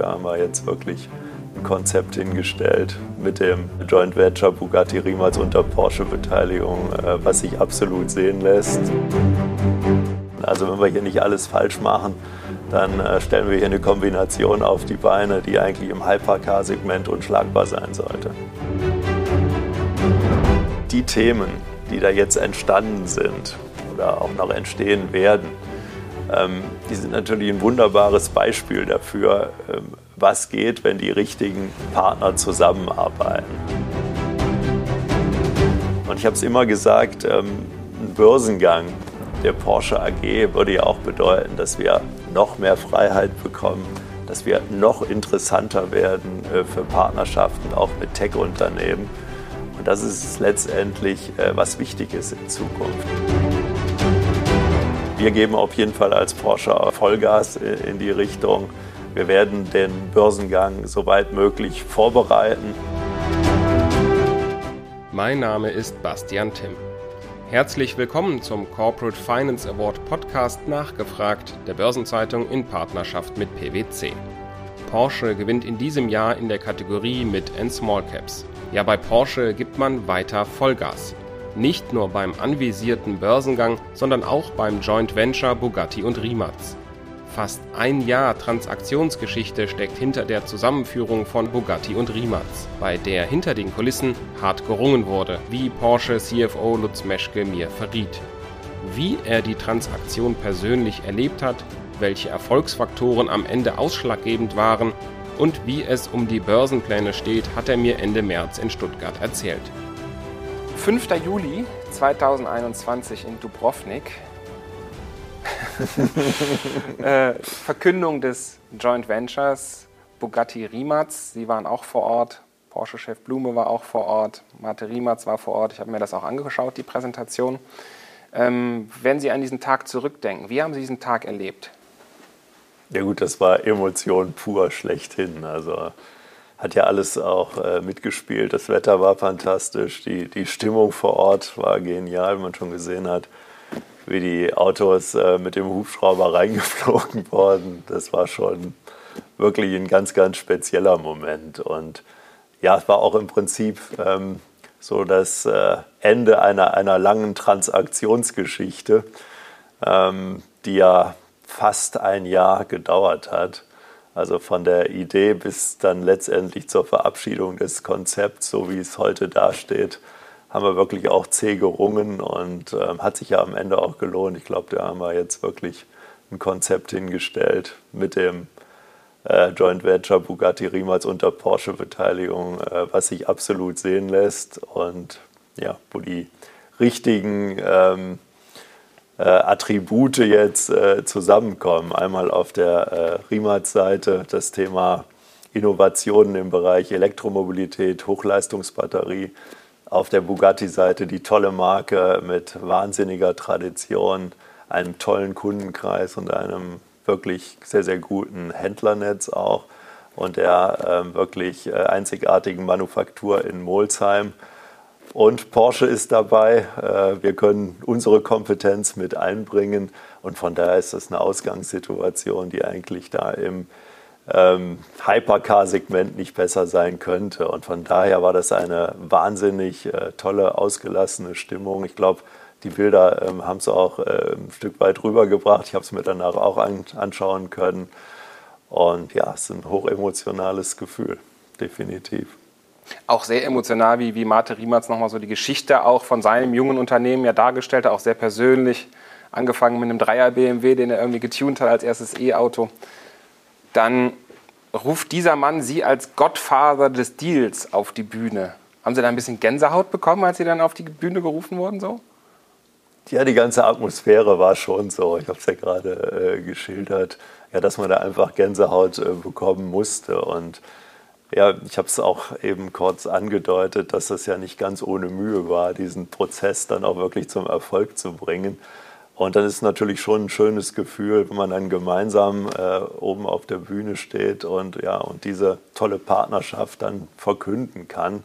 da haben wir jetzt wirklich ein Konzept hingestellt mit dem Joint Venture Bugatti Riemals unter Porsche-Beteiligung, äh, was sich absolut sehen lässt. Also wenn wir hier nicht alles falsch machen, dann äh, stellen wir hier eine Kombination auf die Beine, die eigentlich im Hypercar-Segment unschlagbar sein sollte. Die Themen, die da jetzt entstanden sind oder auch noch entstehen werden, ähm, die sind natürlich ein wunderbares Beispiel dafür, ähm, was geht, wenn die richtigen Partner zusammenarbeiten. Und ich habe es immer gesagt, ähm, ein Börsengang der Porsche AG würde ja auch bedeuten, dass wir noch mehr Freiheit bekommen, dass wir noch interessanter werden äh, für Partnerschaften, auch mit Tech-Unternehmen. Und das ist letztendlich, äh, was wichtig ist in Zukunft. Wir geben auf jeden Fall als Porsche Vollgas in die Richtung. Wir werden den Börsengang soweit möglich vorbereiten. Mein Name ist Bastian Timm. Herzlich willkommen zum Corporate Finance Award Podcast Nachgefragt der Börsenzeitung in Partnerschaft mit PwC. Porsche gewinnt in diesem Jahr in der Kategorie Mid and Small Caps. Ja, bei Porsche gibt man weiter Vollgas. Nicht nur beim anvisierten Börsengang, sondern auch beim Joint Venture Bugatti und Rimac. Fast ein Jahr Transaktionsgeschichte steckt hinter der Zusammenführung von Bugatti und Rimac, bei der hinter den Kulissen hart gerungen wurde, wie Porsche CFO Lutz Meschke mir verriet. Wie er die Transaktion persönlich erlebt hat, welche Erfolgsfaktoren am Ende ausschlaggebend waren und wie es um die Börsenpläne steht, hat er mir Ende März in Stuttgart erzählt. 5. Juli 2021 in Dubrovnik äh, Verkündung des Joint Ventures Bugatti Rimac. Sie waren auch vor Ort. Porsche-Chef Blume war auch vor Ort. Marte Rimac war vor Ort. Ich habe mir das auch angeschaut, die Präsentation. Ähm, wenn Sie an diesen Tag zurückdenken, wie haben Sie diesen Tag erlebt? Ja gut, das war Emotion pur schlechthin. Also hat ja alles auch äh, mitgespielt. Das Wetter war fantastisch, die, die Stimmung vor Ort war genial, wie man schon gesehen hat wie die Autos äh, mit dem Hubschrauber reingeflogen worden. Das war schon wirklich ein ganz, ganz spezieller Moment. Und ja, es war auch im Prinzip ähm, so das äh, Ende einer, einer langen Transaktionsgeschichte, ähm, die ja fast ein Jahr gedauert hat. Also von der Idee bis dann letztendlich zur Verabschiedung des Konzepts, so wie es heute dasteht, haben wir wirklich auch zäh gerungen und äh, hat sich ja am Ende auch gelohnt. Ich glaube, da haben wir jetzt wirklich ein Konzept hingestellt mit dem äh, Joint Venture Bugatti Riemals unter Porsche-Beteiligung, äh, was sich absolut sehen lässt und ja, wo die richtigen ähm, äh, Attribute jetzt äh, zusammenkommen. Einmal auf der äh, Riemals-Seite das Thema Innovationen im Bereich Elektromobilität, Hochleistungsbatterie auf der Bugatti-Seite die tolle Marke mit wahnsinniger Tradition, einem tollen Kundenkreis und einem wirklich sehr, sehr guten Händlernetz auch und der äh, wirklich äh, einzigartigen Manufaktur in Molsheim. Und Porsche ist dabei. Äh, wir können unsere Kompetenz mit einbringen und von daher ist das eine Ausgangssituation, die eigentlich da im ähm, Hypercar-Segment nicht besser sein könnte. Und von daher war das eine wahnsinnig äh, tolle, ausgelassene Stimmung. Ich glaube, die Bilder ähm, haben es auch äh, ein Stück weit rübergebracht. Ich habe es mir danach auch an, anschauen können. Und ja, es ist ein hochemotionales Gefühl, definitiv. Auch sehr emotional, wie, wie Mate Riemertz nochmal so die Geschichte auch von seinem jungen Unternehmen ja dargestellt hat, auch sehr persönlich. Angefangen mit einem Dreier BMW, den er irgendwie getuned hat als erstes E-Auto dann ruft dieser Mann Sie als Gottvater des Deals auf die Bühne. Haben Sie da ein bisschen Gänsehaut bekommen, als Sie dann auf die Bühne gerufen wurden? So? Ja, die ganze Atmosphäre war schon so. Ich habe es ja gerade äh, geschildert, ja, dass man da einfach Gänsehaut äh, bekommen musste. Und ja, ich habe es auch eben kurz angedeutet, dass das ja nicht ganz ohne Mühe war, diesen Prozess dann auch wirklich zum Erfolg zu bringen. Und dann ist natürlich schon ein schönes Gefühl, wenn man dann gemeinsam äh, oben auf der Bühne steht und, ja, und diese tolle Partnerschaft dann verkünden kann.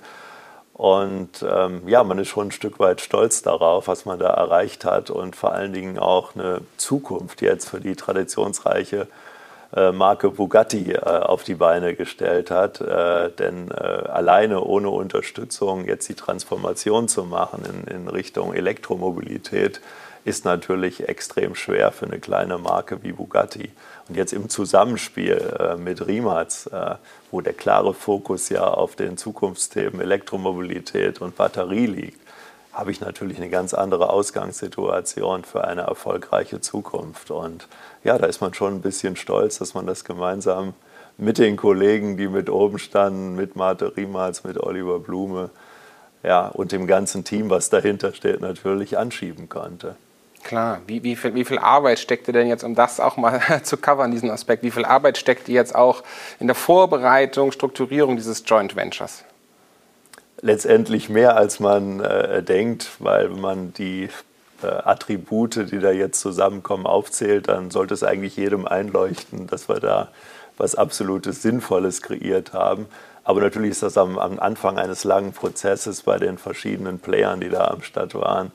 Und ähm, ja, man ist schon ein Stück weit stolz darauf, was man da erreicht hat und vor allen Dingen auch eine Zukunft jetzt für die traditionsreiche Marke Bugatti äh, auf die Beine gestellt hat. Äh, denn alleine ohne Unterstützung jetzt die Transformation zu machen in, in Richtung Elektromobilität ist natürlich extrem schwer für eine kleine Marke wie Bugatti. Und jetzt im Zusammenspiel mit Rimac, wo der klare Fokus ja auf den Zukunftsthemen Elektromobilität und Batterie liegt, habe ich natürlich eine ganz andere Ausgangssituation für eine erfolgreiche Zukunft. Und ja, da ist man schon ein bisschen stolz, dass man das gemeinsam mit den Kollegen, die mit oben standen, mit Marte Riematz, mit Oliver Blume ja, und dem ganzen Team, was dahinter steht, natürlich anschieben konnte. Klar, wie, wie, viel, wie viel Arbeit steckte denn jetzt, um das auch mal zu covern, diesen Aspekt, wie viel Arbeit steckt jetzt auch in der Vorbereitung, Strukturierung dieses Joint Ventures? Letztendlich mehr, als man äh, denkt, weil wenn man die äh, Attribute, die da jetzt zusammenkommen, aufzählt, dann sollte es eigentlich jedem einleuchten, dass wir da was absolutes Sinnvolles kreiert haben. Aber natürlich ist das am, am Anfang eines langen Prozesses bei den verschiedenen Playern, die da am Start waren,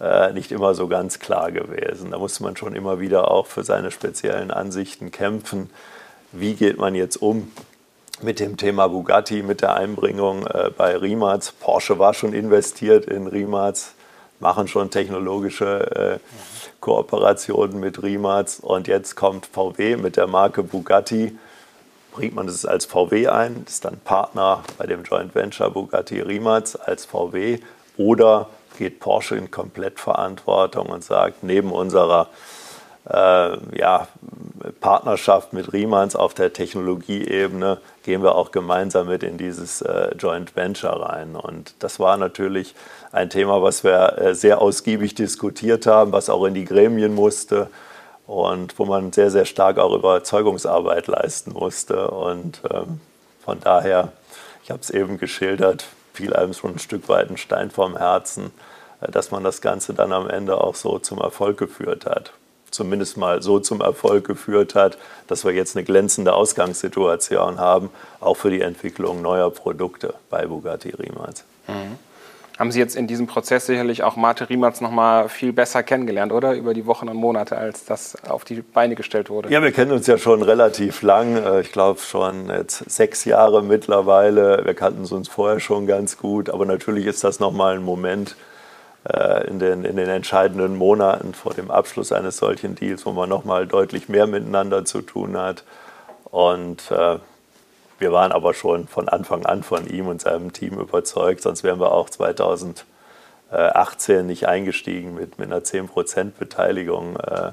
äh, nicht immer so ganz klar gewesen. Da musste man schon immer wieder auch für seine speziellen Ansichten kämpfen. Wie geht man jetzt um mit dem Thema Bugatti, mit der Einbringung äh, bei Rimac. Porsche war schon investiert in Rimac, machen schon technologische äh, Kooperationen mit Rimac und jetzt kommt VW mit der Marke Bugatti. Bringt man das als VW ein, ist dann Partner bei dem Joint Venture Bugatti Rimac als VW oder geht Porsche in Komplettverantwortung und sagt, neben unserer äh, ja, Partnerschaft mit Riemans auf der Technologieebene gehen wir auch gemeinsam mit in dieses äh, Joint Venture rein. Und das war natürlich ein Thema, was wir äh, sehr ausgiebig diskutiert haben, was auch in die Gremien musste und wo man sehr, sehr stark auch Überzeugungsarbeit leisten musste. Und ähm, von daher, ich habe es eben geschildert, fiel einem schon ein Stück weit ein Stein vom Herzen, äh, dass man das Ganze dann am Ende auch so zum Erfolg geführt hat zumindest mal so zum Erfolg geführt hat, dass wir jetzt eine glänzende Ausgangssituation haben, auch für die Entwicklung neuer Produkte bei Bugatti Rimac. Mhm. Haben Sie jetzt in diesem Prozess sicherlich auch Mate Riemanns noch mal viel besser kennengelernt, oder? Über die Wochen und Monate, als das auf die Beine gestellt wurde. Ja, wir kennen uns ja schon relativ lang. Äh, ich glaube schon jetzt sechs Jahre mittlerweile. Wir kannten uns vorher schon ganz gut. Aber natürlich ist das noch mal ein Moment, in den, in den entscheidenden Monaten vor dem Abschluss eines solchen Deals, wo man nochmal deutlich mehr miteinander zu tun hat. Und äh, wir waren aber schon von Anfang an von ihm und seinem Team überzeugt, sonst wären wir auch 2018 nicht eingestiegen mit, mit einer 10% Beteiligung äh,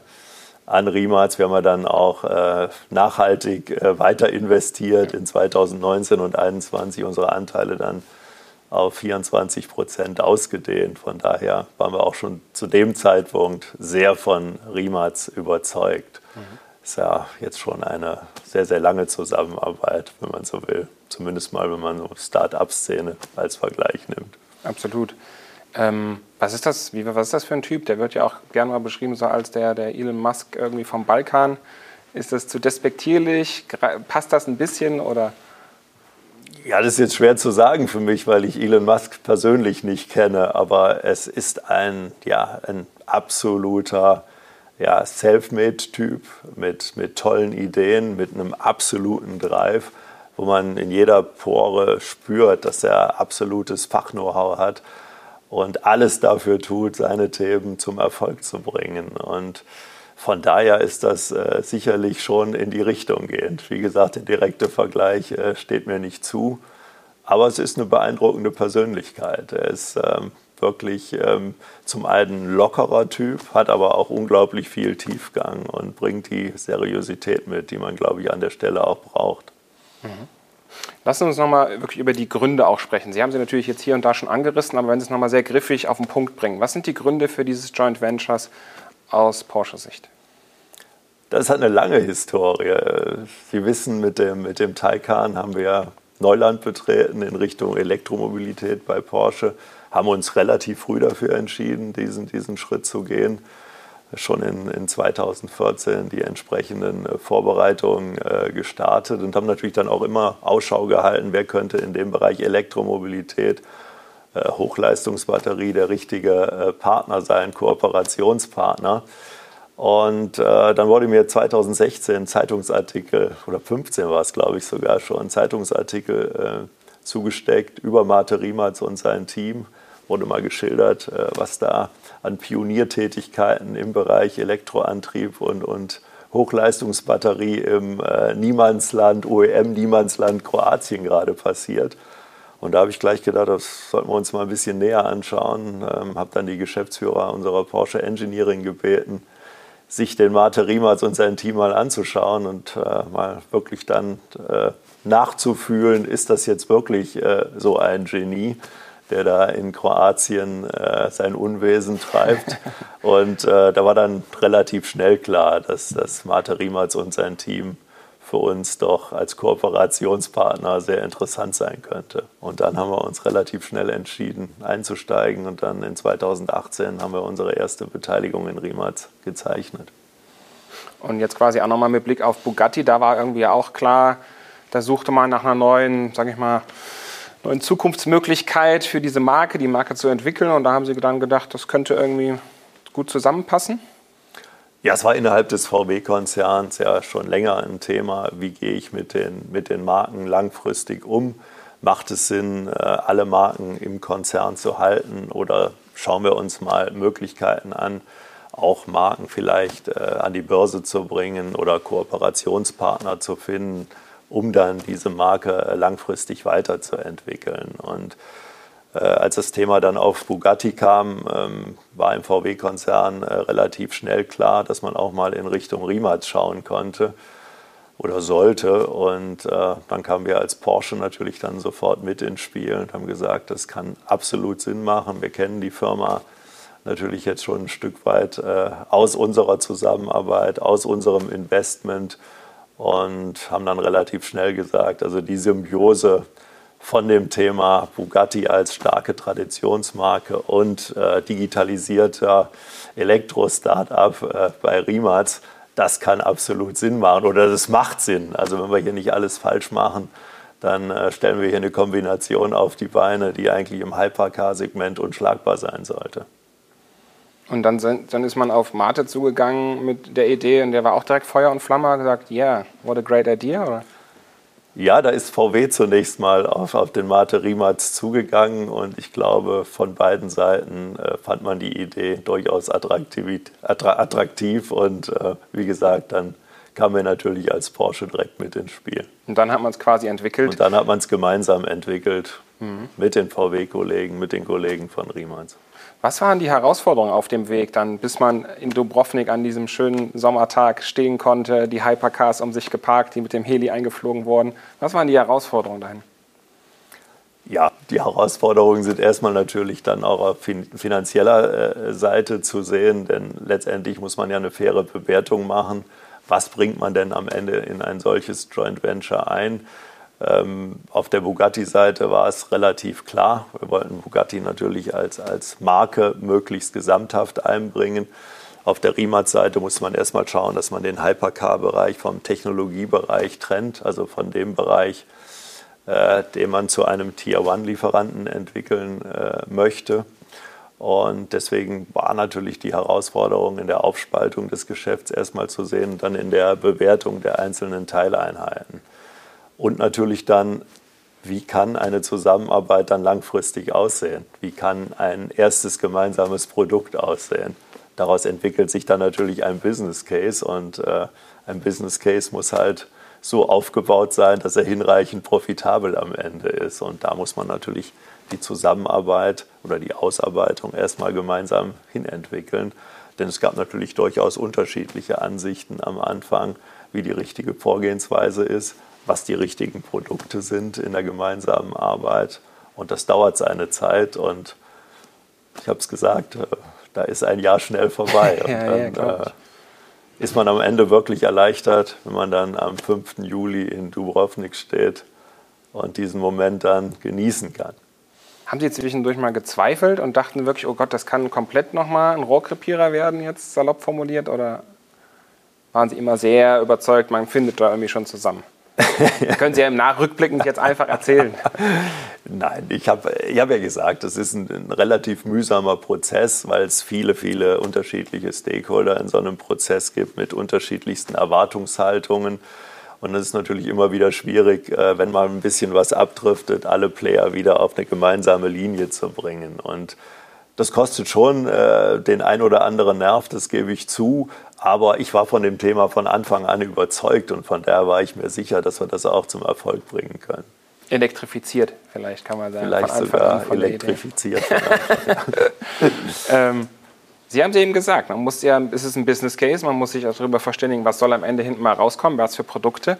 an Rimac. Wir haben dann auch äh, nachhaltig äh, weiter investiert in 2019 und 2021 unsere Anteile dann auf 24 Prozent ausgedehnt. Von daher waren wir auch schon zu dem Zeitpunkt sehr von Rimac überzeugt. Mhm. Ist ja jetzt schon eine sehr, sehr lange Zusammenarbeit, wenn man so will. Zumindest mal, wenn man so Start-up-Szene als Vergleich nimmt. Absolut. Ähm, was, ist das, wie, was ist das für ein Typ? Der wird ja auch gerne mal beschrieben so als der, der Elon Musk irgendwie vom Balkan. Ist das zu despektierlich? Passt das ein bisschen oder? Ja, das ist jetzt schwer zu sagen für mich, weil ich Elon Musk persönlich nicht kenne, aber es ist ein, ja, ein absoluter ja, Selfmade-Typ mit, mit tollen Ideen, mit einem absoluten Drive, wo man in jeder Pore spürt, dass er absolutes Fach-Know-how hat und alles dafür tut, seine Themen zum Erfolg zu bringen. Und von daher ist das äh, sicherlich schon in die Richtung gehend. Wie gesagt, der direkte Vergleich äh, steht mir nicht zu. Aber es ist eine beeindruckende Persönlichkeit. Er ist ähm, wirklich ähm, zum einen lockerer Typ, hat aber auch unglaublich viel Tiefgang und bringt die Seriosität mit, die man, glaube ich, an der Stelle auch braucht. Mhm. Lassen Sie uns nochmal wirklich über die Gründe auch sprechen. Sie haben sie natürlich jetzt hier und da schon angerissen, aber wenn Sie es nochmal sehr griffig auf den Punkt bringen. Was sind die Gründe für dieses Joint Ventures aus Porsche-Sicht? Das hat eine lange Historie. Sie wissen, mit dem, mit dem Taycan haben wir Neuland betreten in Richtung Elektromobilität bei Porsche, haben uns relativ früh dafür entschieden, diesen, diesen Schritt zu gehen. Schon in, in 2014 die entsprechenden äh, Vorbereitungen äh, gestartet und haben natürlich dann auch immer Ausschau gehalten, wer könnte in dem Bereich Elektromobilität äh, Hochleistungsbatterie der richtige äh, Partner sein, Kooperationspartner. Und äh, dann wurde mir 2016 ein Zeitungsartikel, oder 15 war es, glaube ich, sogar schon, Zeitungsartikel äh, zugesteckt über Mate Riematz und sein Team. Wurde mal geschildert, äh, was da an Pioniertätigkeiten im Bereich Elektroantrieb und, und Hochleistungsbatterie im äh, Niemandsland, OEM-Niemandsland Kroatien gerade passiert. Und da habe ich gleich gedacht, das sollten wir uns mal ein bisschen näher anschauen. Ähm, habe dann die Geschäftsführer unserer Porsche Engineering gebeten, sich den Mate Riematz und sein Team mal anzuschauen und äh, mal wirklich dann äh, nachzufühlen, ist das jetzt wirklich äh, so ein Genie, der da in Kroatien äh, sein Unwesen treibt. und äh, da war dann relativ schnell klar, dass, dass Mate Riematz und sein Team für uns doch als Kooperationspartner sehr interessant sein könnte. Und dann haben wir uns relativ schnell entschieden, einzusteigen und dann in 2018 haben wir unsere erste Beteiligung in Rimac gezeichnet. Und jetzt quasi auch nochmal mit Blick auf Bugatti, da war irgendwie auch klar, da suchte man nach einer neuen, sage ich mal, neuen Zukunftsmöglichkeit für diese Marke, die Marke zu entwickeln. Und da haben Sie dann gedacht, das könnte irgendwie gut zusammenpassen. Ja, es war innerhalb des VW-Konzerns ja schon länger ein Thema, wie gehe ich mit den, mit den Marken langfristig um? Macht es Sinn, äh, alle Marken im Konzern zu halten oder schauen wir uns mal Möglichkeiten an, auch Marken vielleicht äh, an die Börse zu bringen oder Kooperationspartner zu finden, um dann diese Marke äh, langfristig weiterzuentwickeln. Und äh, als das Thema dann auf Bugatti kam, ähm, war im VW-Konzern äh, relativ schnell klar, dass man auch mal in Richtung Rimac schauen konnte oder sollte. Und äh, dann kamen wir als Porsche natürlich dann sofort mit ins Spiel und haben gesagt, das kann absolut Sinn machen. Wir kennen die Firma natürlich jetzt schon ein Stück weit aus unserer Zusammenarbeit, aus unserem Investment und haben dann relativ schnell gesagt, also die Symbiose von dem Thema Bugatti als starke Traditionsmarke und äh, digitalisierter Elektro-Startup äh, bei Rimac, das kann absolut Sinn machen oder das macht Sinn. Also wenn wir hier nicht alles falsch machen, dann äh, stellen wir hier eine Kombination auf die Beine, die eigentlich im Hypercar-Segment unschlagbar sein sollte. Und dann, dann ist man auf Mate zugegangen mit der Idee und der war auch direkt Feuer und Flamme, gesagt, yeah, what a great idea. Oder? Ja, da ist VW zunächst mal auf, auf den Mate Rimatz zugegangen und ich glaube, von beiden Seiten äh, fand man die Idee durchaus attraktiv, attraktiv und äh, wie gesagt, dann kamen wir natürlich als Porsche direkt mit ins Spiel. Und dann hat man es quasi entwickelt? Und dann hat man es gemeinsam entwickelt mhm. mit den VW-Kollegen, mit den Kollegen von Rimatz. Was waren die Herausforderungen auf dem Weg dann, bis man in Dubrovnik an diesem schönen Sommertag stehen konnte, die Hypercars um sich geparkt, die mit dem Heli eingeflogen wurden? Was waren die Herausforderungen dahin? Ja, die Herausforderungen sind erstmal natürlich dann auch auf finanzieller äh, Seite zu sehen, denn letztendlich muss man ja eine faire Bewertung machen. Was bringt man denn am Ende in ein solches Joint Venture ein? Ähm, auf der Bugatti-Seite war es relativ klar. Wir wollten Bugatti natürlich als, als Marke möglichst gesamthaft einbringen. Auf der Rimac-Seite muss man erstmal schauen, dass man den Hypercar-Bereich vom Technologiebereich trennt, also von dem Bereich, äh, den man zu einem Tier-One-Lieferanten entwickeln äh, möchte. Und deswegen war natürlich die Herausforderung in der Aufspaltung des Geschäfts erstmal zu sehen, dann in der Bewertung der einzelnen Teileinheiten. Und natürlich dann, wie kann eine Zusammenarbeit dann langfristig aussehen? Wie kann ein erstes gemeinsames Produkt aussehen? Daraus entwickelt sich dann natürlich ein Business Case und äh, ein Business Case muss halt so aufgebaut sein, dass er hinreichend profitabel am Ende ist. Und da muss man natürlich die Zusammenarbeit oder die Ausarbeitung erstmal gemeinsam hinentwickeln. Denn es gab natürlich durchaus unterschiedliche Ansichten am Anfang, wie die richtige Vorgehensweise ist was die richtigen Produkte sind in der gemeinsamen Arbeit. Und das dauert seine Zeit und ich habe es gesagt, äh, da ist ein Jahr schnell vorbei. Und ja, dann ja, äh, ist man am Ende wirklich erleichtert, wenn man dann am 5. Juli in Dubrovnik steht und diesen Moment dann genießen kann. Haben Sie zwischendurch mal gezweifelt und dachten wirklich, oh Gott, das kann komplett nochmal ein Rohrkrepierer werden, jetzt salopp formuliert? Oder waren Sie immer sehr überzeugt, man findet da irgendwie schon zusammen? Können Sie ja im Nachrückblickend jetzt einfach erzählen. Nein, ich habe ich hab ja gesagt, das ist ein, ein, relativ mühsamer Prozess, weil es viele, viele unterschiedliche Stakeholder in so einem Prozess gibt mit unterschiedlichsten Erwartungshaltungen. Und es ist natürlich immer wieder schwierig, äh, wenn mal ein bisschen was abdriftet, alle Player wieder auf eine gemeinsame Linie zu bringen. Und das kostet schon äh, den ein oder anderen Nerv, das gebe ich zu. Aber ich war von dem Thema von Anfang an überzeugt und von daher war ich mir sicher, dass wir das auch zum Erfolg bringen können. Elektrifiziert, vielleicht kann man sagen. Vielleicht sogar elektrifiziert. ähm, Sie haben es eben gesagt, man muss ja, es ist ein Business Case, man muss sich darüber verständigen, was soll am Ende hinten mal rauskommen, was für Produkte.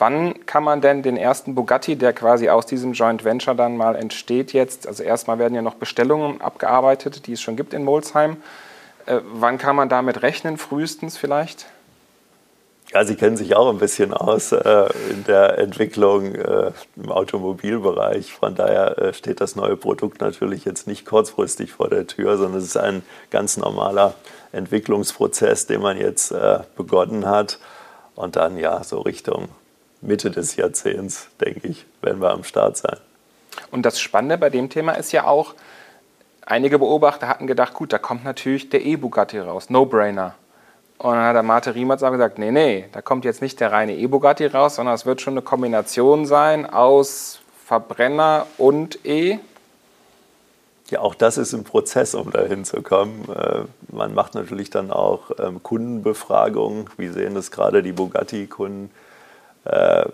Wann kann man denn den ersten Bugatti, der quasi aus diesem Joint Venture dann mal entsteht jetzt, also erstmal werden ja noch Bestellungen abgearbeitet, die es schon gibt in Molsheim. Äh, wann kann man damit rechnen, frühestens vielleicht? Ja, Sie kennen sich auch ein bisschen aus äh, in der Entwicklung äh, im Automobilbereich. Von daher äh, steht das neue Produkt natürlich jetzt nicht kurzfristig vor der Tür, sondern es ist ein ganz normaler Entwicklungsprozess, den man jetzt äh, begonnen hat. Und dann ja, so Richtung Mitte des Jahrzehnts, denke ich, werden wir am Start sein. Und das Spannende bei dem Thema ist ja auch, einige Beobachter hatten gedacht, gut, da kommt natürlich der E-Bugatti raus, No-Brainer. Und dann hat der Mate Riemertz auch gesagt, nee, nee, da kommt jetzt nicht der reine E-Bugatti raus, sondern es wird schon eine Kombination sein aus Verbrenner und E. Ja, auch das ist ein Prozess, um dahin zu kommen. Äh, man macht natürlich dann auch ähm, Kundenbefragungen. Wie sehen das gerade die Bugatti-Kunden? Äh,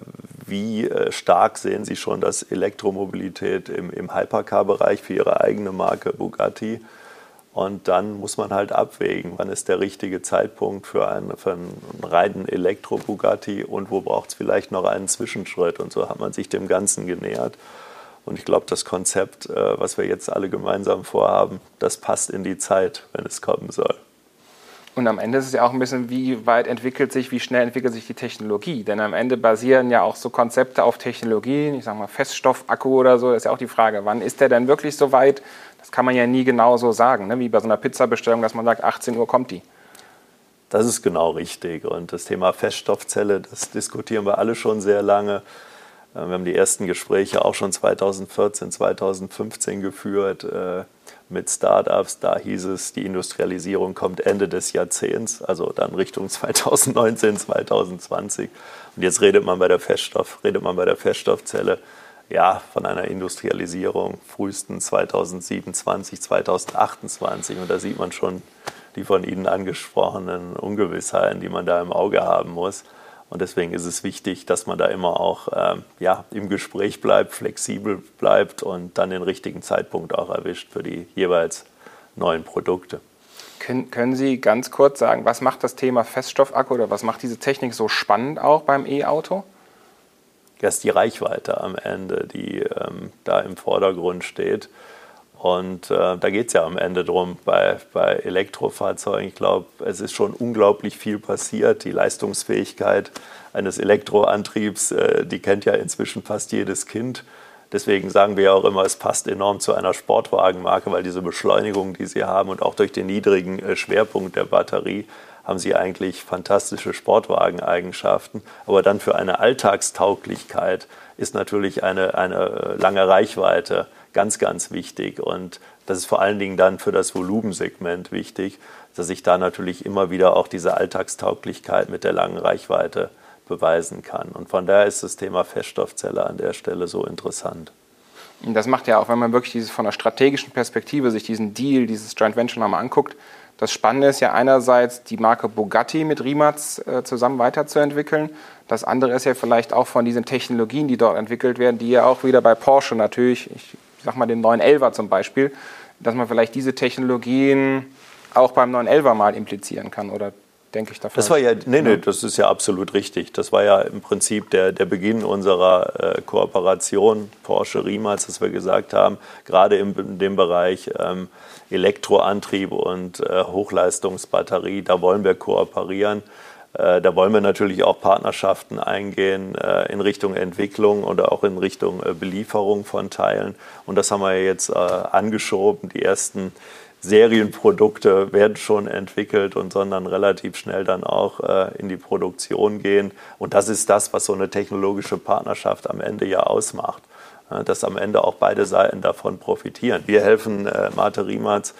wie äh, stark sehen Sie schon das Elektromobilität im, im Hypercar-Bereich für Ihre eigene Marke Bugatti? Und dann muss man halt abwägen, wann ist der richtige Zeitpunkt für einen, für einen reinen Elektro-Bugatti und wo braucht es vielleicht noch einen Zwischenschritt. Und so hat man sich dem Ganzen genähert. Und ich glaube, das Konzept, äh, was wir jetzt alle gemeinsam vorhaben, das passt in die Zeit, wenn es kommen soll. Und am Ende ist es ja auch ein bisschen, wie weit entwickelt sich, wie schnell entwickelt sich die Technologie. Denn am Ende basieren ja auch so Konzepte auf Technologien, ich sage mal Feststoffakku oder so, das ist ja auch die Frage, wann ist der denn wirklich so weit, das kann man ja nie genau so sagen, ne? wie bei so einer Pizzabestellung, dass man sagt, 18 Uhr kommt die. Das ist genau richtig. Und das Thema Feststoffzelle, das diskutieren wir alle schon sehr lange. Äh, wir haben die ersten Gespräche auch schon 2014, 2015 geführt äh, mit Startups. Da hieß es, die Industrialisierung kommt Ende des Jahrzehnts, also dann Richtung 2019, 2020. Und jetzt redet man bei der Feststoff, redet man bei der Feststoffzelle ja, von einer Industrialisierung frühestens 2027, 2028. Und da sieht man schon die von Ihnen angesprochenen Ungewissheiten, die man da im Auge haben muss. Und deswegen ist es wichtig, dass man da immer auch ähm, ja, im Gespräch bleibt, flexibel bleibt und dann den richtigen Zeitpunkt auch erwischt für die jeweils neuen Produkte. Können, können Sie ganz kurz sagen, was macht das Thema Feststoffakku oder was macht diese Technik so spannend auch beim E-Auto? Das ist die Reichweite am Ende, die ähm, da im Vordergrund steht. Und äh, da geht es ja am Ende drum bei, bei Elektrofahrzeugen. Ich glaube, es ist schon unglaublich viel passiert. Die Leistungsfähigkeit eines Elektroantriebs, äh, die kennt ja inzwischen fast jedes Kind. Deswegen sagen wir ja auch immer, es passt enorm zu einer Sportwagenmarke, weil diese Beschleunigung, die sie haben und auch durch den niedrigen äh, Schwerpunkt der Batterie, haben sie eigentlich fantastische Sportwageneigenschaften. Aber dann für eine Alltagstauglichkeit ist natürlich eine, eine lange Reichweite ganz, ganz wichtig. Und das ist vor allen Dingen dann für das Volumensegment wichtig, dass ich da natürlich immer wieder auch diese Alltagstauglichkeit mit der langen Reichweite beweisen kann. Und von daher ist das Thema Feststoffzelle an der Stelle so interessant. Das macht ja auch, wenn man wirklich dieses von der strategischen Perspektive sich diesen Deal, dieses Joint Venture nochmal anguckt, das Spannende ist ja einerseits, die Marke Bugatti mit Rimac äh, zusammen weiterzuentwickeln. Das andere ist ja vielleicht auch von diesen Technologien, die dort entwickelt werden, die ja auch wieder bei Porsche natürlich, ich sag mal den 911er zum Beispiel, dass man vielleicht diese Technologien auch beim 911er mal implizieren kann oder denke ich davon. Das war ja, nee, nee, das ist ja absolut richtig. Das war ja im Prinzip der, der Beginn unserer äh, Kooperation Porsche-Rimac, dass wir gesagt haben, gerade in, in dem Bereich ähm, Elektroantrieb und äh, Hochleistungsbatterie, da wollen wir kooperieren. Äh, da wollen wir natürlich auch Partnerschaften eingehen äh, in Richtung Entwicklung oder auch in Richtung äh, Belieferung von Teilen. Und das haben wir jetzt angeschoben. Die ersten Serienprodukte werden schon entwickelt und sondern relativ schnell dann auch in die Produktion gehen. Und das ist das, was so eine technologische Partnerschaft am Ende ja ausmacht. dass am Ende auch beide Seiten davon profitieren. Wir helfen äh, Mate Riematz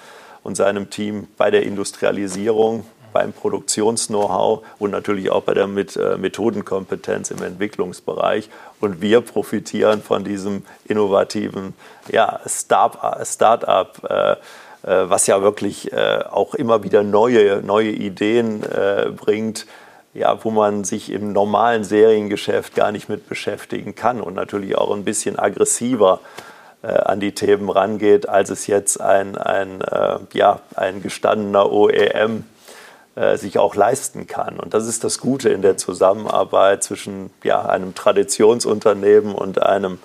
und seinem Team bei der Industrialisierung, beim Produktions-Know-how und natürlich auch bei der äh, Methodenkompetenz im Entwicklungsbereich. Und wir profitieren von diesem innovativen ja, Start-up, äh, äh, was ja wirklich äh, auch immer wieder neue, neue Ideen äh, bringt ja, wo man sich im normalen Seriengeschäft gar nicht mit beschäftigen kann und natürlich auch ein bisschen aggressiver äh, an die Themen rangeht, als es jetzt ein, ein, ja, ein gestandener OEM sich auch leisten kann. Und das ist das Gute in der Zusammenarbeit zwischen ja, einem Traditionsunternehmen und einem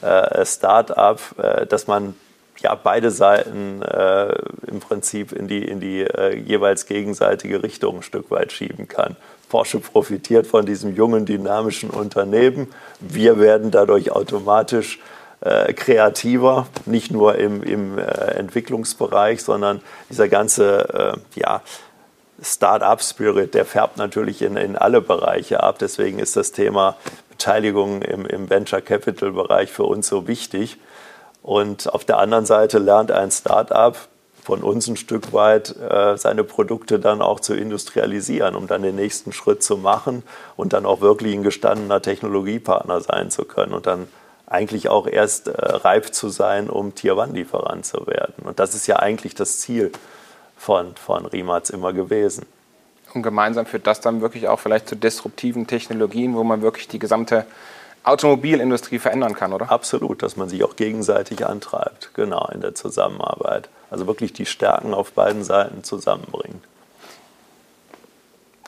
äh, Start-up, äh, dass man ja, beide Seiten äh, im Prinzip in die, in die äh, jeweils gegenseitige Richtung ein Stück weit schieben kann. Porsche profitiert von diesem jungen, dynamischen Unternehmen. Wir werden dadurch automatisch äh, kreativer, nicht nur im, im äh, Entwicklungsbereich, sondern dieser ganze äh, ja, Start-up-Spirit, der färbt natürlich in, in alle Bereiche ab. Deswegen ist das Thema Beteiligung im, im Venture Capital-Bereich für uns so wichtig. Und auf der anderen Seite lernt ein Start-up von uns ein Stück weit äh, seine Produkte dann auch zu industrialisieren, um dann den nächsten Schritt zu machen und dann auch wirklich ein gestandener Technologiepartner sein zu können und dann eigentlich auch erst äh, reif zu sein, um Tier-One-Lieferant zu werden. Und das ist ja eigentlich das Ziel von, von Rimac immer gewesen. Und gemeinsam führt das dann wirklich auch vielleicht zu disruptiven Technologien, wo man wirklich die gesamte Automobilindustrie verändern kann, oder? Absolut, dass man sich auch gegenseitig antreibt, genau, in der Zusammenarbeit. Also wirklich die Stärken auf beiden Seiten zusammenbringt.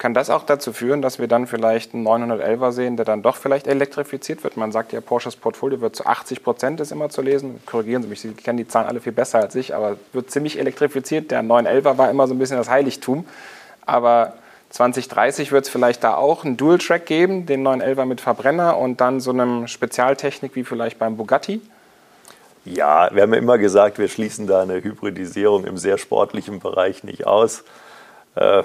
Kann das auch dazu führen, dass wir dann vielleicht einen 911er sehen, der dann doch vielleicht elektrifiziert wird? Man sagt ja, Porsches Portfolio wird zu 80 Prozent ist immer zu lesen. Korrigieren Sie mich, Sie kennen die Zahlen alle viel besser als ich, aber wird ziemlich elektrifiziert. Der 911er war immer so ein bisschen das Heiligtum. Aber 2030 wird es vielleicht da auch einen Dual-Track geben, den 911er mit Verbrenner und dann so einem Spezialtechnik wie vielleicht beim Bugatti. Ja, wir haben ja immer gesagt, wir schließen da eine Hybridisierung im sehr sportlichen Bereich nicht aus. Äh,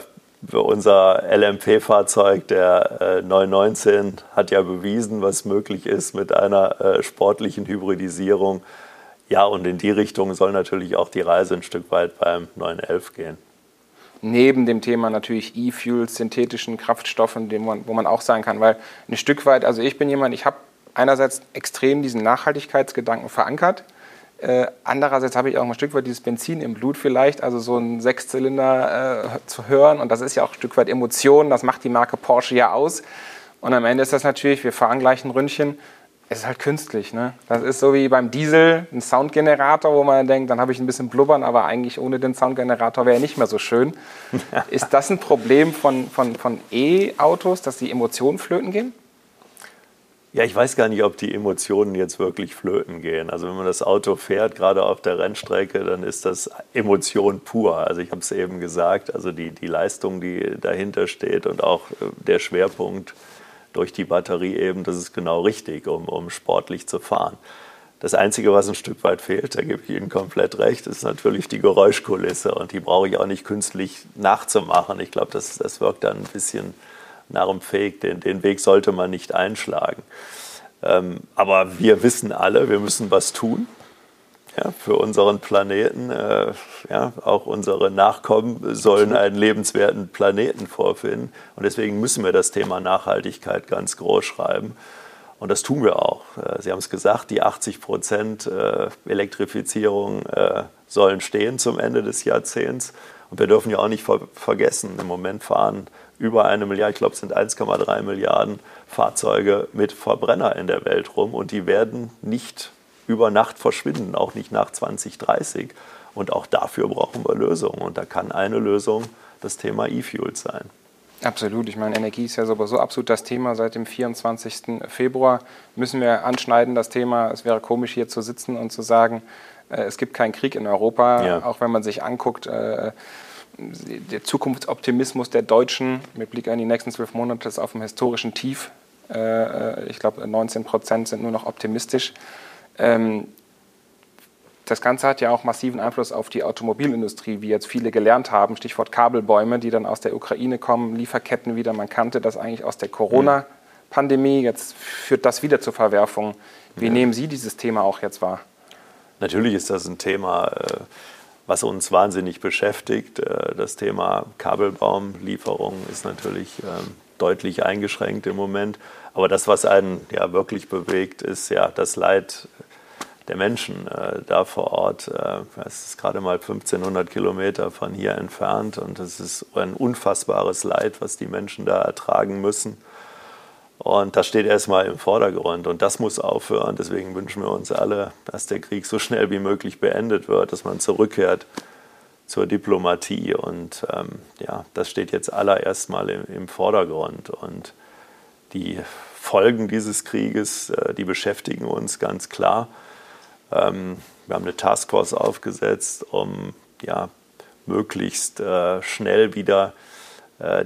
unser LMP-Fahrzeug, der äh, 919, hat ja bewiesen, was möglich ist mit einer äh, sportlichen Hybridisierung. Ja, und in die Richtung soll natürlich auch die Reise ein Stück weit beim 911 gehen. Neben dem Thema natürlich E-Fuels, synthetischen Kraftstoffen, wo man auch sagen kann, weil ein Stück weit, also ich bin jemand, ich habe einerseits extrem diesen Nachhaltigkeitsgedanken verankert. Äh, andererseits habe ich auch ein Stück weit dieses Benzin im Blut vielleicht, also so einen Sechszylinder äh, zu hören. Und das ist ja auch ein Stück weit Emotion, das macht die Marke Porsche ja aus. Und am Ende ist das natürlich, wir fahren gleich ein Ründchen, es ist halt künstlich. Ne? Das ist so wie beim Diesel, ein Soundgenerator, wo man denkt, dann habe ich ein bisschen blubbern, aber eigentlich ohne den Soundgenerator wäre er nicht mehr so schön. ist das ein Problem von, von, von E-Autos, dass die Emotionen flöten gehen? Ja, ich weiß gar nicht, ob die Emotionen jetzt wirklich flöten gehen. Also wenn man das Auto fährt, gerade auf der Rennstrecke, dann ist das Emotion pur. Also ich habe es eben gesagt, also die, die Leistung, die dahinter steht und auch äh, der Schwerpunkt durch die Batterie eben, das ist genau richtig, um, um sportlich zu fahren. Das Einzige, was ein Stück weit fehlt, da gebe ich Ihnen komplett recht, ist natürlich die Geräuschkulisse. Und die brauche ich auch nicht künstlich nachzumachen. Ich glaube, das, das wirkt dann ein bisschen nach dem Fake. Den, den Weg sollte man nicht einschlagen. Ähm, aber wir wissen alle, wir müssen was tun ja, für unseren Planeten. Äh, ja, auch unsere Nachkommen sollen einen lebenswerten Planeten vorfinden. Und deswegen müssen wir das Thema Nachhaltigkeit ganz groß schreiben. Und das tun wir auch. Äh, Sie haben es gesagt, die 80 Prozent äh, Elektrifizierung äh, sollen stehen zum Ende des Jahrzehnts. Und wir dürfen ja auch nicht ver vergessen, im Moment fahren über eine Milliarde, ich glaube es sind 1,3 Milliarden Fahrzeuge mit Verbrenner in der Welt rum und die werden nicht über Nacht verschwinden, auch nicht nach 2030. Und auch dafür brauchen wir Lösungen. Und da kann eine Lösung das Thema E-Fuels sein. Absolut. Ich meine, Energie ist ja sowieso absolut das Thema. Seit dem 24. Februar müssen wir anschneiden, das Thema. Es wäre komisch, hier zu sitzen und zu sagen, äh, es gibt keinen Krieg in Europa. Ja. Auch wenn man sich anguckt, äh, der Zukunftsoptimismus der Deutschen mit Blick an die nächsten zwölf Monate ist auf einem historischen Tief. Äh, ich glaube, 19 Prozent sind nur noch optimistisch. Ähm, das Ganze hat ja auch massiven Einfluss auf die Automobilindustrie, wie jetzt viele gelernt haben. Stichwort Kabelbäume, die dann aus der Ukraine kommen, Lieferketten wieder. Man kannte das eigentlich aus der Corona- Pandemie, jetzt führt das wieder zu Verwerfungen. Wie ja. nehmen Sie dieses Thema auch jetzt wahr? Natürlich ist das ein Thema, äh, was uns wahnsinnig beschäftigt. Äh, das Thema Kabelbaumlieferung ist natürlich ähm, deutlich eingeschränkt im Moment. Aber das, was einen ja wirklich bewegt, ist ja das Leid der Menschen äh, da vor Ort. Äh, es ist gerade mal 1500 Kilometer von hier entfernt und es ist ein unfassbares Leid, was die Menschen da ertragen müssen. Und das steht erstmal im Vordergrund und das muss aufhören. Deswegen wünschen wir uns alle, dass der Krieg so schnell wie möglich beendet wird, dass man zurückkehrt zur Diplomatie. Und ähm, ja, das steht jetzt allererst mal im, im Vordergrund. Und die Folgen dieses Krieges, äh, die beschäftigen uns ganz klar. Ähm, wir haben eine Taskforce aufgesetzt, um ja, möglichst äh, schnell wieder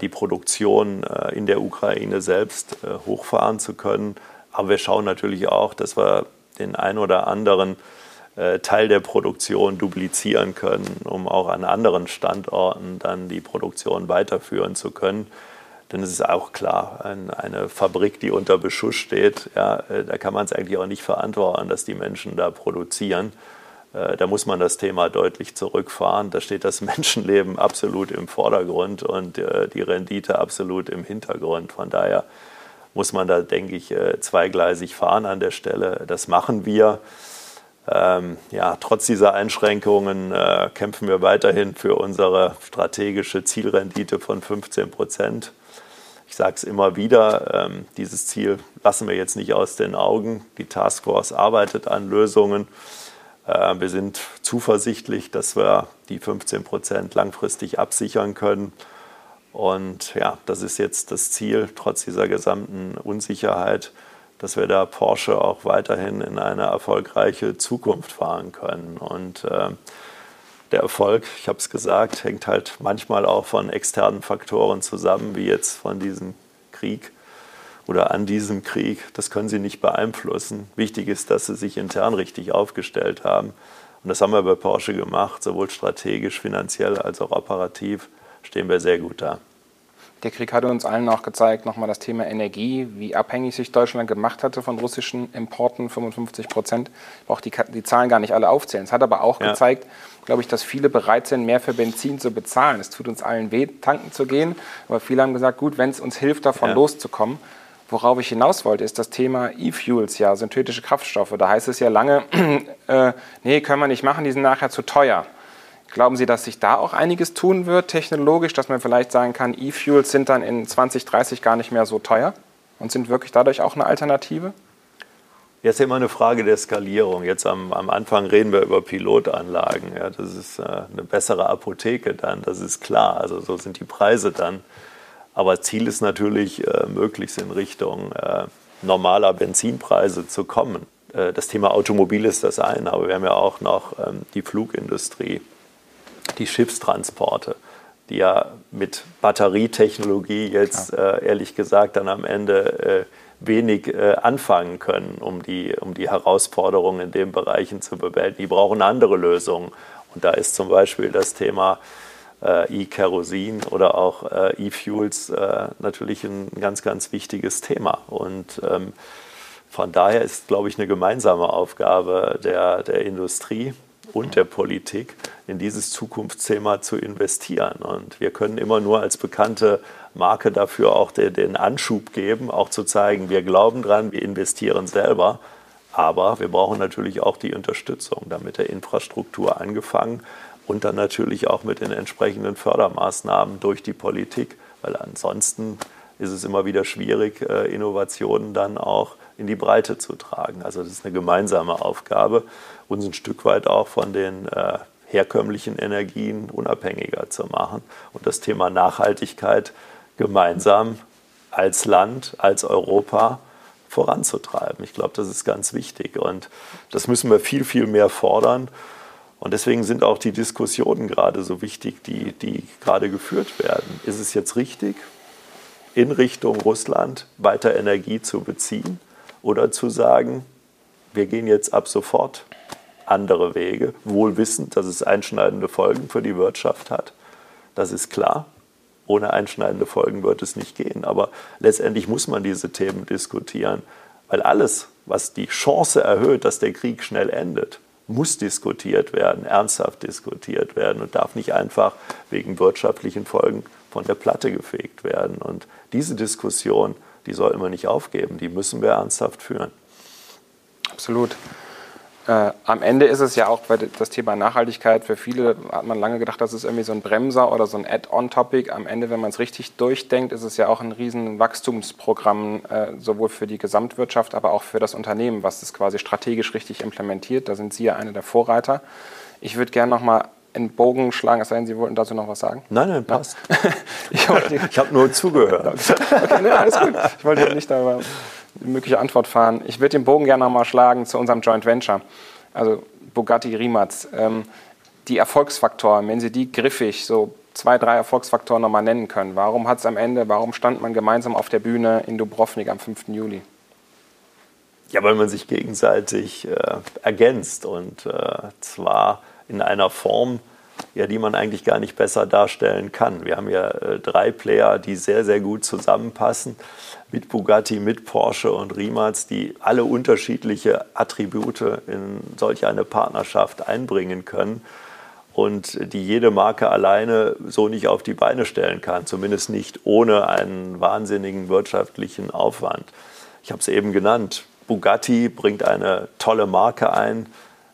die Produktion äh, in der Ukraine selbst äh, hochfahren zu können. Aber wir schauen natürlich auch, dass wir den ein oder anderen äh, Teil der Produktion duplizieren können, um auch an anderen Standorten dann die Produktion weiterführen zu können. Denn es ist auch klar, eine Fabrik, die unter Beschuss steht, ja, äh, da kann man es eigentlich auch nicht verantworten, dass die Menschen da produzieren. Äh, da muss man das Thema deutlich zurückfahren. Da steht das Menschenleben absolut im Vordergrund und die Rendite absolut im Hintergrund. Von daher muss man da, denke ich, zweigleisig fahren an der Stelle. Das machen wir. Ähm, ja, trotz dieser Einschränkungen äh, kämpfen wir weiterhin für unsere strategische Zielrendite von 15 Prozent. Ich sage es immer wieder, ähm, dieses Ziel lassen wir jetzt nicht aus den Augen. Die Taskforce arbeitet an Lösungen. Äh, wir sind zuversichtlich, dass wir die 15 Prozent langfristig absichern können. Und ja, das ist jetzt das Ziel, trotz dieser gesamten Unsicherheit dass wir da Porsche auch weiterhin in eine erfolgreiche Zukunft fahren können. Und äh, der Erfolg, ich habe es gesagt, hängt halt manchmal auch von externen Faktoren zusammen, wie jetzt von diesem Krieg oder an diesem Krieg. Das können sie nicht beeinflussen. Wichtig ist, dass sie sich intern richtig aufgestellt haben. Und das haben wir bei Porsche gemacht, sowohl strategisch, finanziell als auch operativ stehen wir sehr gut da. Der Krieg hatte uns allen auch gezeigt, nochmal das Thema Energie, wie abhängig sich Deutschland gemacht hatte von russischen Importen, 55 Prozent. Ich brauche die, die, Zahlen gar nicht alle aufzählen. Es hat aber auch ja. gezeigt, glaube ich, dass viele bereit sind, mehr für Benzin zu bezahlen. Es tut uns allen weh, tanken zu gehen. Aber viele haben gesagt, gut, wenn es uns hilft, davon ja. loszukommen. Worauf ich hinaus wollte, ist das Thema E-Fuels, ja, synthetische Kraftstoffe. Da heißt es ja lange, äh, nee, können wir nicht machen, die sind nachher zu teuer. Glauben Sie, dass sich da auch einiges tun wird technologisch, dass man vielleicht sagen kann, E-Fuels sind dann in 2030 gar nicht mehr so teuer und sind wirklich dadurch auch eine Alternative? Jetzt immer eine Frage der Skalierung. Jetzt am, am Anfang reden wir über Pilotanlagen. Ja, das ist äh, eine bessere Apotheke dann, das ist klar. Also so sind die Preise dann. Aber Ziel ist natürlich, äh, möglichst in Richtung äh, normaler Benzinpreise zu kommen. Äh, das Thema Automobil ist das eine, aber wir haben ja auch noch ähm, die Flugindustrie die Schiffstransporte, die ja mit Batterietechnologie jetzt ehrlich gesagt dann am Ende wenig anfangen können, um die, um die Herausforderungen in den Bereichen zu bewältigen. Die brauchen andere Lösungen. Und da ist zum Beispiel das Thema E-Kerosin oder auch äh, E-Fuels äh, natürlich ein ganz, ganz wichtiges Thema. Und ähm, von daher ist, glaube ich, eine gemeinsame Aufgabe der, der Industrie, und der Politik in dieses Zukunftsthema zu investieren. Und wir können immer nur als bekannte Marke dafür auch den Anschub geben, auch zu zeigen, wir glauben dran, wir investieren selber. Aber wir brauchen natürlich auch die Unterstützung, damit der Infrastruktur angefangen und dann natürlich auch mit den entsprechenden Fördermaßnahmen durch die Politik, weil ansonsten ist es immer wieder schwierig, äh, Innovationen dann auch in die Breite zu tragen. Also das ist eine gemeinsame Aufgabe, uns ein Stück weit auch von den äh, herkömmlichen Energien unabhängiger zu machen und das Thema Nachhaltigkeit gemeinsam als Land, als Europa voranzutreiben. Ich glaube, das ist ganz wichtig und das müssen wir viel, viel mehr fordern. Und deswegen sind auch die Diskussionen gerade so wichtig, die, die gerade geführt werden. Ist es jetzt richtig, in Richtung Russland weiter Energie zu beziehen oder zu sagen, wir gehen jetzt ab sofort andere Wege, wohl wissend, dass es einschneidende Folgen für die Wirtschaft hat. Das ist klar. ohne einschneidende Folgen wird es nicht gehen. Aber letztendlich muss man diese Themen diskutieren, weil alles, was die Chance erhöht, dass der Krieg schnell endet, muss diskutiert werden, ernsthaft diskutiert werden und darf nicht einfach wegen wirtschaftlichen Folgen von der Platte gefegt werden. Und diese Diskussion, die sollten wir nicht aufgeben, die müssen wir ernsthaft führen. Absolut. Äh, am Ende ist es ja auch bei das Thema Nachhaltigkeit, für viele hat man lange gedacht, das ist irgendwie so ein Bremser oder so ein Add-on-Topic. Am Ende, wenn man es richtig durchdenkt, ist es ja auch ein riesen Wachstumsprogramm, äh, sowohl für die Gesamtwirtschaft, aber auch für das Unternehmen, was es quasi strategisch richtig implementiert. Da sind Sie ja eine der Vorreiter. Ich würde gerne noch mal einen Bogen schlagen, es sei denn, Sie wollten dazu noch was sagen? Nein, nein, passt. ich, ich habe nur zugehört. okay, ne, alles gut. Ich wollte nicht eine mögliche Antwort fahren. Ich würde den Bogen gerne noch mal schlagen zu unserem Joint Venture, also Bugatti Rimac. Ähm, die Erfolgsfaktoren, wenn Sie die griffig, so zwei, drei Erfolgsfaktoren noch mal nennen können. Warum hat es am Ende, warum stand man gemeinsam auf der Bühne in Dubrovnik am 5. Juli? Ja, weil man sich gegenseitig äh, ergänzt und äh, zwar in einer Form, ja, die man eigentlich gar nicht besser darstellen kann. Wir haben ja äh, drei Player, die sehr, sehr gut zusammenpassen mit Bugatti, mit Porsche und Rimac, die alle unterschiedliche Attribute in solch eine Partnerschaft einbringen können und die jede Marke alleine so nicht auf die Beine stellen kann, zumindest nicht ohne einen wahnsinnigen wirtschaftlichen Aufwand. Ich habe es eben genannt, Bugatti bringt eine tolle Marke ein,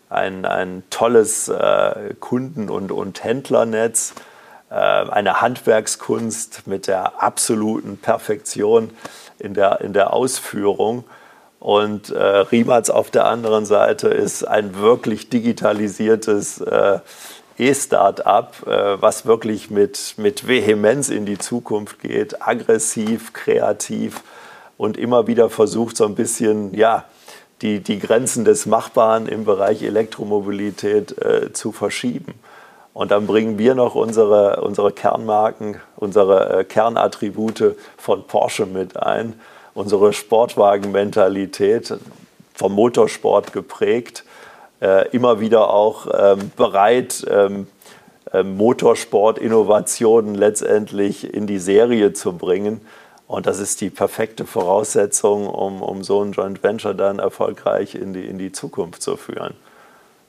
ein, ein tolles äh, Kunden- und, und Händlernetz, äh, eine Handwerkskunst mit der absoluten Perfektion in der, in der Ausführung. Und äh, Rimac auf der anderen Seite ist ein wirklich digitalisiertes äh, E-Start-up, äh, was wirklich mit, mit Vehemenz in die Zukunft geht, aggressiv, kreativ und immer wieder versucht, so ein bisschen, ja, die, die Grenzen des Machbaren im Bereich Elektromobilität äh, zu verschieben. Und dann bringen wir noch unsere, unsere Kernmarken, unsere äh, Kernattribute von Porsche mit ein, unsere Sportwagenmentalität, vom Motorsport geprägt, äh, immer wieder auch ähm, bereit, ähm, äh, Motorsport-Innovationen letztendlich in die Serie zu bringen. Und das ist die perfekte Voraussetzung, um, um so ein Joint Venture dann erfolgreich in die, in die Zukunft zu führen.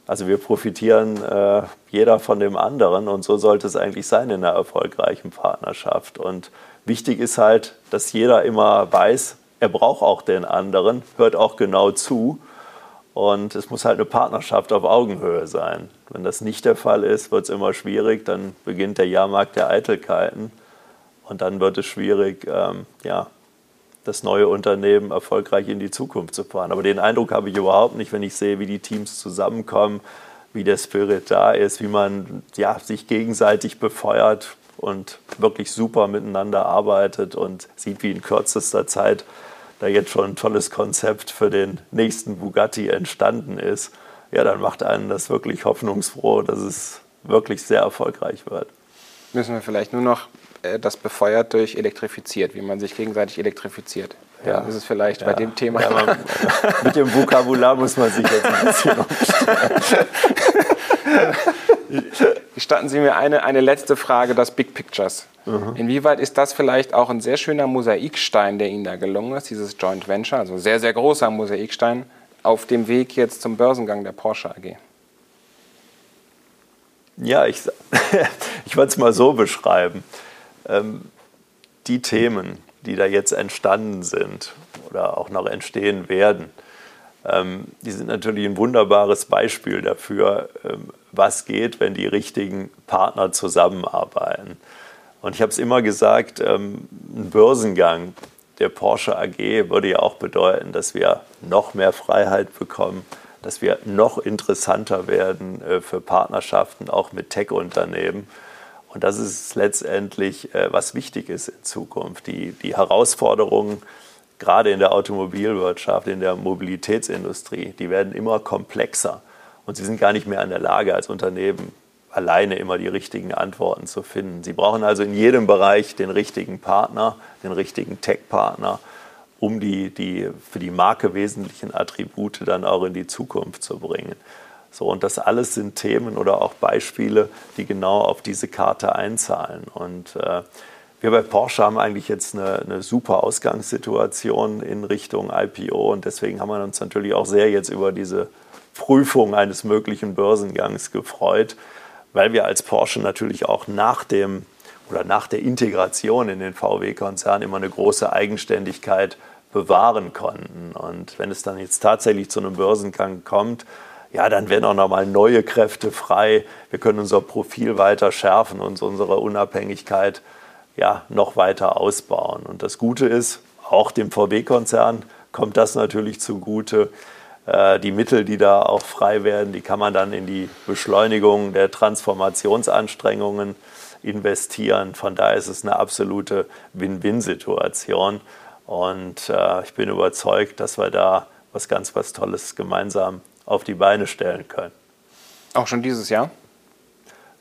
Also wir profitieren äh, jeder von dem anderen und so sollte es eigentlich sein in einer erfolgreichen Partnerschaft. Und wichtig ist halt, dass jeder immer weiß, er braucht auch den anderen, hört auch genau zu. Und es muss halt eine Partnerschaft auf Augenhöhe sein. Wenn das nicht der Fall ist, wird es immer schwierig. Dann beginnt der Jahrmarkt der Eitelkeiten. Und dann wird es schwierig, ähm, ja, das neue Unternehmen erfolgreich in die Zukunft zu fahren. Aber den Eindruck habe ich überhaupt nicht, wenn ich sehe, wie die Teams zusammenkommen, wie der Spirit da ist, wie man ja, sich gegenseitig befeuert und wirklich super miteinander arbeitet und sieht, wie in kürzester Zeit da jetzt schon ein tolles Konzept für den nächsten Bugatti entstanden ist. Ja, dann macht einen das wirklich hoffnungsfroh, dass es wirklich sehr erfolgreich wird. Müssen wir vielleicht nur noch das befeuert durch elektrifiziert, wie man sich gegenseitig elektrifiert. Ja, das ist vielleicht ja. bei dem Thema. Ja, man, mit dem Vokabular muss man sich jetzt ein bisschen Gestatten Sie mir eine, eine letzte Frage, das Big Pictures. Mhm. Inwieweit ist das vielleicht auch ein sehr schöner Mosaikstein, der Ihnen da gelungen ist, dieses Joint Venture, also sehr, sehr großer Mosaikstein, auf dem Weg jetzt zum Börsengang der Porsche AG? Ja, ich, ich würde es mal so beschreiben die Themen, die da jetzt entstanden sind oder auch noch entstehen werden, ähm, die sind natürlich ein wunderbares Beispiel dafür, ähm, was geht, wenn die richtigen Partner zusammenarbeiten. Und ich habe es immer gesagt, ähm, ein Börsengang der Porsche AG würde ja auch bedeuten, dass wir noch mehr Freiheit bekommen, dass wir noch interessanter werden äh, für Partnerschaften, auch mit Tech-Unternehmen. Und das ist letztendlich, äh, was wichtig ist in Zukunft. Die, die Herausforderungen, gerade in der Automobilwirtschaft, in der Mobilitätsindustrie, die werden immer komplexer. Und sie sind gar nicht mehr in der Lage, als Unternehmen alleine immer die richtigen Antworten zu finden. Sie brauchen also in jedem Bereich den richtigen Partner, den richtigen Tech-Partner, um die, die für die Marke wesentlichen Attribute dann auch in die Zukunft zu bringen. So, und das alles sind Themen oder auch Beispiele, die genau auf diese Karte einzahlen. Und äh, wir bei Porsche haben eigentlich jetzt eine, eine, super Ausgangssituation in Richtung IPO und deswegen haben wir uns natürlich auch sehr jetzt über diese Prüfung eines möglichen Börsengangs gefreut, weil wir als Porsche natürlich auch nach dem oder nach der Integration in den VW-Konzern immer eine große Eigenständigkeit bewahren konnten. Und wenn es dann jetzt tatsächlich zu einem Börsengang kommt, ja, dann werden auch nochmal neue Kräfte frei. Wir können unser Profil weiter schärfen und unsere Unabhängigkeit ja, noch weiter ausbauen. Und das Gute ist, auch dem VW-Konzern kommt das natürlich zugute. Äh, die Mittel, die da auch frei werden, die kann man dann in die Beschleunigung der Transformationsanstrengungen investieren. Von daher ist es eine absolute Win-Win-Situation. Und äh, ich bin überzeugt, dass wir da was ganz was Tolles gemeinsam auf die Beine stellen können. Auch schon dieses Jahr?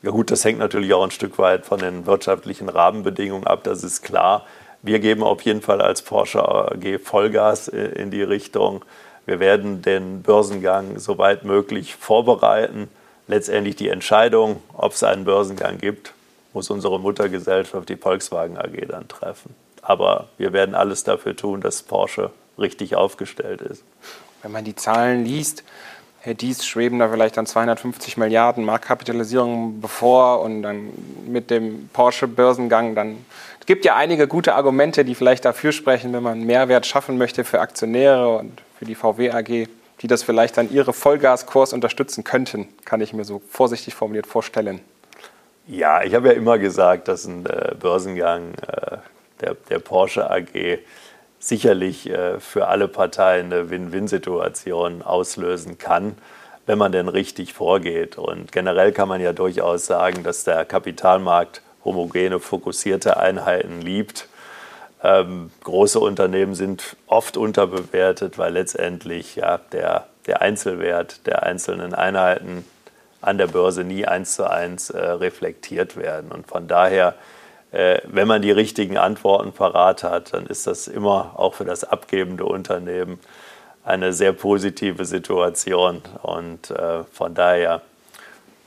Ja gut, das hängt natürlich auch ein Stück weit von den wirtschaftlichen Rahmenbedingungen ab, das ist klar. Wir geben auf jeden Fall als Porsche AG Vollgas in die Richtung. Wir werden den Börsengang so weit möglich vorbereiten. Letztendlich die Entscheidung, ob es einen Börsengang gibt, muss unsere Muttergesellschaft, die Volkswagen AG, dann treffen. Aber wir werden alles dafür tun, dass Porsche richtig aufgestellt ist. Wenn man die Zahlen liest, Herr Dies schweben da vielleicht dann 250 Milliarden Marktkapitalisierung bevor und dann mit dem Porsche-Börsengang dann. Es gibt ja einige gute Argumente, die vielleicht dafür sprechen, wenn man Mehrwert schaffen möchte für Aktionäre und für die VW AG, die das vielleicht dann ihre Vollgaskurs unterstützen könnten, kann ich mir so vorsichtig formuliert vorstellen. Ja, ich habe ja immer gesagt, dass ein äh, Börsengang äh, der, der Porsche AG sicherlich äh, für alle Parteien eine Win-Win-Situation auslösen kann, wenn man denn richtig vorgeht. Und generell kann man ja durchaus sagen, dass der Kapitalmarkt homogene, fokussierte Einheiten liebt. Ähm, große Unternehmen sind oft unterbewertet, weil letztendlich ja, der, der Einzelwert der einzelnen Einheiten an der Börse nie eins zu eins äh, reflektiert werden. Und von daher wenn man die richtigen Antworten parat hat, dann ist das immer auch für das abgebende Unternehmen eine sehr positive Situation. Und äh, von daher,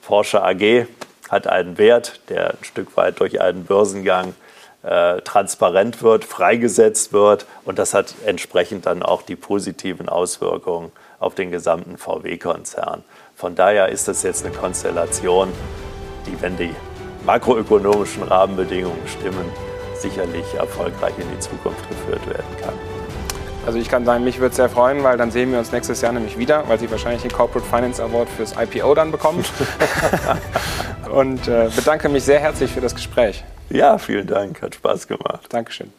Porsche AG hat einen Wert, der ein Stück weit durch einen Börsengang äh, transparent wird, freigesetzt wird. Und das hat entsprechend dann auch die positiven Auswirkungen auf den gesamten VW-Konzern. Von daher ist das jetzt eine Konstellation, die, wenn die makroökonomischen Rahmenbedingungen stimmen, sicherlich erfolgreich in die Zukunft geführt werden kann. Also ich kann sagen, mich würde es sehr freuen, weil dann sehen wir uns nächstes Jahr nämlich wieder, weil Sie wahrscheinlich den Corporate Finance Award fürs IPO dann bekommen. Und äh, bedanke mich sehr herzlich für das Gespräch. Ja, vielen Dank, hat Spaß gemacht. Dankeschön.